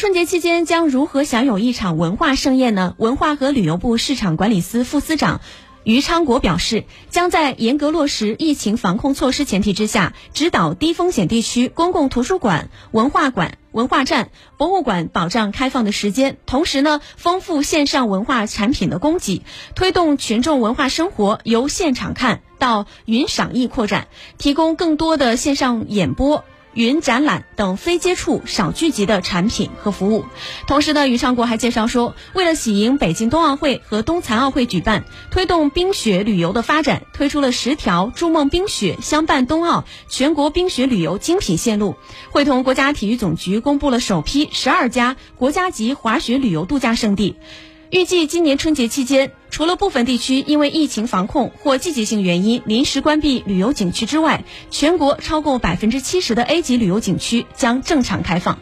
春节期间将如何享有一场文化盛宴呢？文化和旅游部市场管理司副司长。于昌国表示，将在严格落实疫情防控措施前提之下，指导低风险地区公共图书馆、文化馆、文化站、博物馆保障开放的时间，同时呢，丰富线上文化产品的供给，推动群众文化生活由现场看到云赏艺扩展，提供更多的线上演播。云展览等非接触、少聚集的产品和服务。同时呢，于昌国还介绍说，为了喜迎北京冬奥会和冬残奥会举办，推动冰雪旅游的发展，推出了十条筑梦冰雪相伴冬奥全国冰雪旅游精品线路。会同国家体育总局公布了首批十二家国家级滑雪旅游度假胜地。预计今年春节期间，除了部分地区因为疫情防控或季节性原因临时关闭旅游景区之外，全国超过百分之七十的 A 级旅游景区将正常开放。